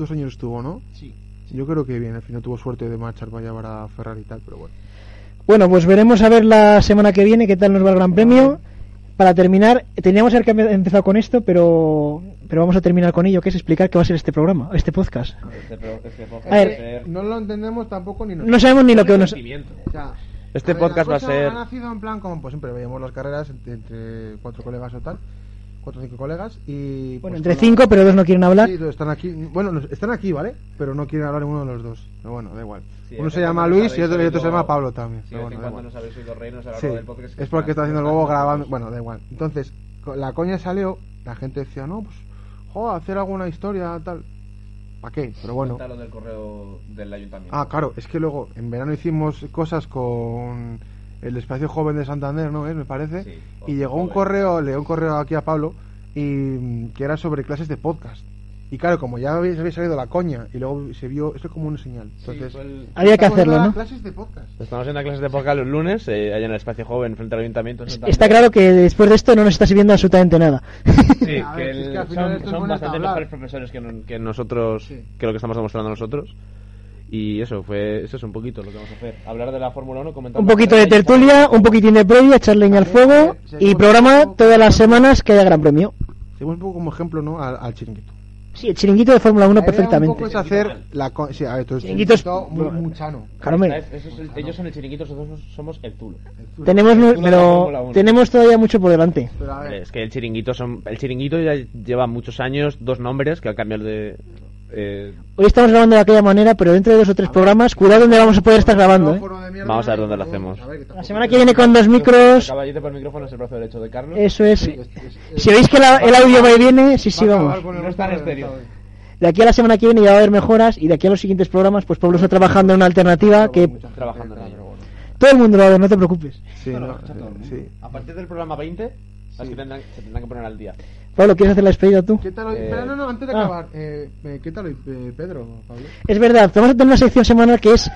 dos años estuvo, ¿no? Sí. Yo creo que bien, al final tuvo suerte de marchar para llevar a Ferrari y tal, pero bueno. Bueno, pues veremos a ver la semana que viene qué tal nos va el Gran Premio. Para terminar, teníamos que haber empezado con esto, pero pero vamos a terminar con ello, que es explicar qué va a ser este programa, este podcast. Este este podcast A ver, va a ser- No lo entendemos tampoco ni No sabemos ni lo que nos... O sea, Este ver, podcast va a ser- Ha nacido en plan como pues siempre veíamos las carreras entre, entre cuatro colegas o tal, cuatro o cinco colegas y Bueno, pues, entre con la- cinco, pero dos no quieren hablar. Sí, están aquí. Bueno, no- están aquí, ¿vale? Pero no quieren hablar ninguno de los dos. Pero bueno, da igual. Sí, Uno se llama Luis y otro, y otro se llama Pablo también. Sí, pero bueno, da igual. oído a Sí, del podcast. es porque está haciendo el bobo grabando. Bueno, da igual. Entonces, la coña salió la gente decía, no, pues, joder, hacer alguna historia, tal. ¿Para qué? Pero bueno. Del correo del ayuntamiento. Ah, claro, es que luego en verano hicimos cosas con el espacio joven de Santander, ¿no? es? Me parece. Sí, y llegó un joven. correo, le dio un correo aquí a Pablo y mm, que era sobre clases de podcast. Y claro, como ya había, había salido la coña y luego se vio, esto es como una señal. Entonces, Había que estamos hacerlo, ¿no? clases de podcast. Estamos haciendo clases de podcast los lunes, eh, allá en el espacio joven, frente al ayuntamiento. en. Está claro que después de esto no nos está sirviendo absolutamente nada. Sí, que, ver, si es el- que al final son, son bastante mejores profesores que, no- que nosotros, Sí. que lo que estamos demostrando nosotros. Y eso fue, eso es un poquito lo que vamos a hacer. Hablar de la Fórmula 1, comentar Un poquito de tertulia, un poquitín de previa, echar leña al fuego y programa todas las semanas que haya gran premio. Seguimos un poco como ejemplo, ¿no? Al, al chiringuito. Sí, el chiringuito de Fórmula 1 La idea perfectamente. Un poco es hacer la. co- Sí, a ver, esto es Chiringuito es- muy, muy chano. Claro, hombre. ellos son el chiringuito, nosotros somos el Zulo. Tenemos, Tú no la pero Fórmula 1. tenemos todavía mucho por delante. Pero a ver, Es que el chiringuito son, el chiringuito ya lleva muchos años, dos nombres que han cambiado de. Eh, Hoy estamos grabando de aquella manera, pero dentro de dos o tres programas, cuidado donde vamos a poder estar grabando. ¿eh? Vamos a ver dónde lo hacemos. ver, La semana que viene con dos micros, caballete por el micrófono es el brazo derecho de Carlos. eso es. Sí, es- es- es- Si veis que la- el audio va y viene, sí, sí, vamos. No está en estéreo. De aquí a la semana que viene ya va a haber mejoras y de aquí a los siguientes programas, pues Pablo está trabajando en una alternativa que trabajando en ello. todo el mundo lo va a ver, no te preocupes. Sí, no, sí. A partir del programa 20, las que tendrán, se tendrán que poner al día. Pablo, ¿quieres hacer la despedida tú? ¿Qué tal hoy? Eh, no, no, antes de ah. acabar, eh, eh, ¿qué tal hoy, eh, Pedro, Pablo? Es verdad, vamos a tener una sección semanal que es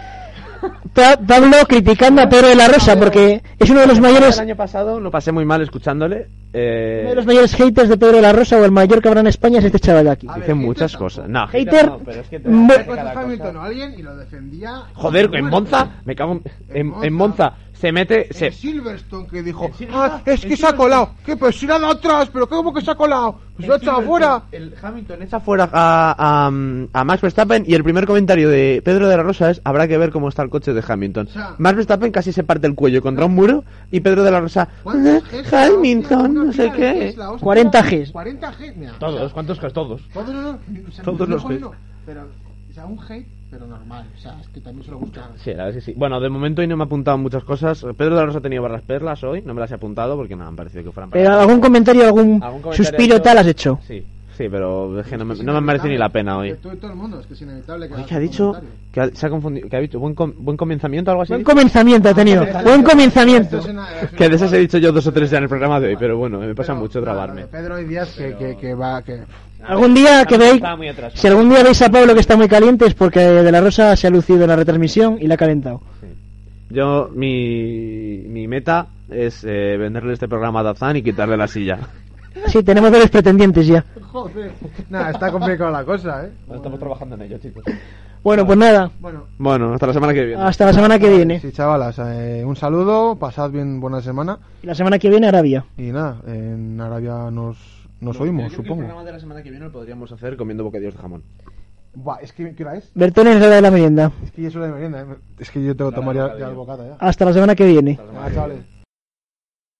Pa- Pablo criticando a Pedro de la Rosa, porque es uno de los mayores El año pasado lo pasé muy mal escuchándole. eh, uno de los mayores haters de Pedro de la Rosa o el mayor que habrá en España es este chaval de aquí. Ver, dice muchas tampoco. cosas. No, Hater, no, pero es que te- Hamilton alguien y lo defendía. Joder, en Monza, me cago en, en, Monza. en Monza. Se mete, se, Silverstone que dijo, Sil- ah, es que se ha colado. ¿Qué? Pues si la dado atrás, pero ¿cómo que se ha colado? Pues lo ha echado afuera. El Hamilton echa fuera a, a, a Max Verstappen y el primer comentario de Pedro de la Rosa es habrá que ver cómo está el coche de Hamilton. sea- Max Verstappen casi se parte el cuello contra un muro y Pedro de la Rosa ¿Cuántos Gs la Hamilton, no sé qué. Gs, la hostia. 40 Gs. 40 Gs, mira. Todos, ¿cuántos que todos? Todos, los Gs. Pero, o sea, un hate, pero normal. O sea, es que también se lo buscan. Sí, la verdad es que sí. Bueno, de momento hoy no me he apuntado muchas cosas. Pedro de la Rosa ha tenido barras perlas hoy, no me las he apuntado porque no me han parecido que fueran Pero algún comentario, algún, ¿Algún comentario suspiro hecho? tal has hecho. Sí, sí, pero es que no me, no me merece ni la pena hoy. Que tú y todo el mundo, es que es inevitable que Oye, hagas que ha dicho que ha- se ha confundido, que ha dicho buen, com- buen comenzamiento o algo así. Buen comenzamiento ha tenido, buen comenzamiento. Esto es una- es una- Que de esas he dicho yo dos o tres ya en el programa de hoy, pero bueno, me pasa Pero, mucho trabarme. Pedro y Díaz que, que, que va. Que... Algún día que veis, si algún día veis a Pablo que está muy caliente es porque De la Rosa se ha lucido en la retransmisión y la ha calentado. Yo, mi, mi meta es eh, venderle este programa a Dazan y quitarle la silla. Sí, tenemos varios pretendientes ya. Joder. Nada, está complicada la cosa, ¿eh? Estamos trabajando en ello, chicos. Bueno, pues nada, Bueno. Bueno, hasta la semana que viene. hasta la semana que viene. Sí, chavalas, eh, un saludo, pasad bien buena semana Y la semana que viene Arabia. y nada, en Arabia nos, nos oímos, El supongo. programa de la semana que viene lo podríamos hacer comiendo bocadillos de jamón. Buah, es que, ¿qué hora es? Bertones es hora de la merienda. Es que ya es hora de merienda, ¿eh? Es que yo tengo que tomar ya, ya el bocata ya. Hasta la semana que viene. Ah, chavales.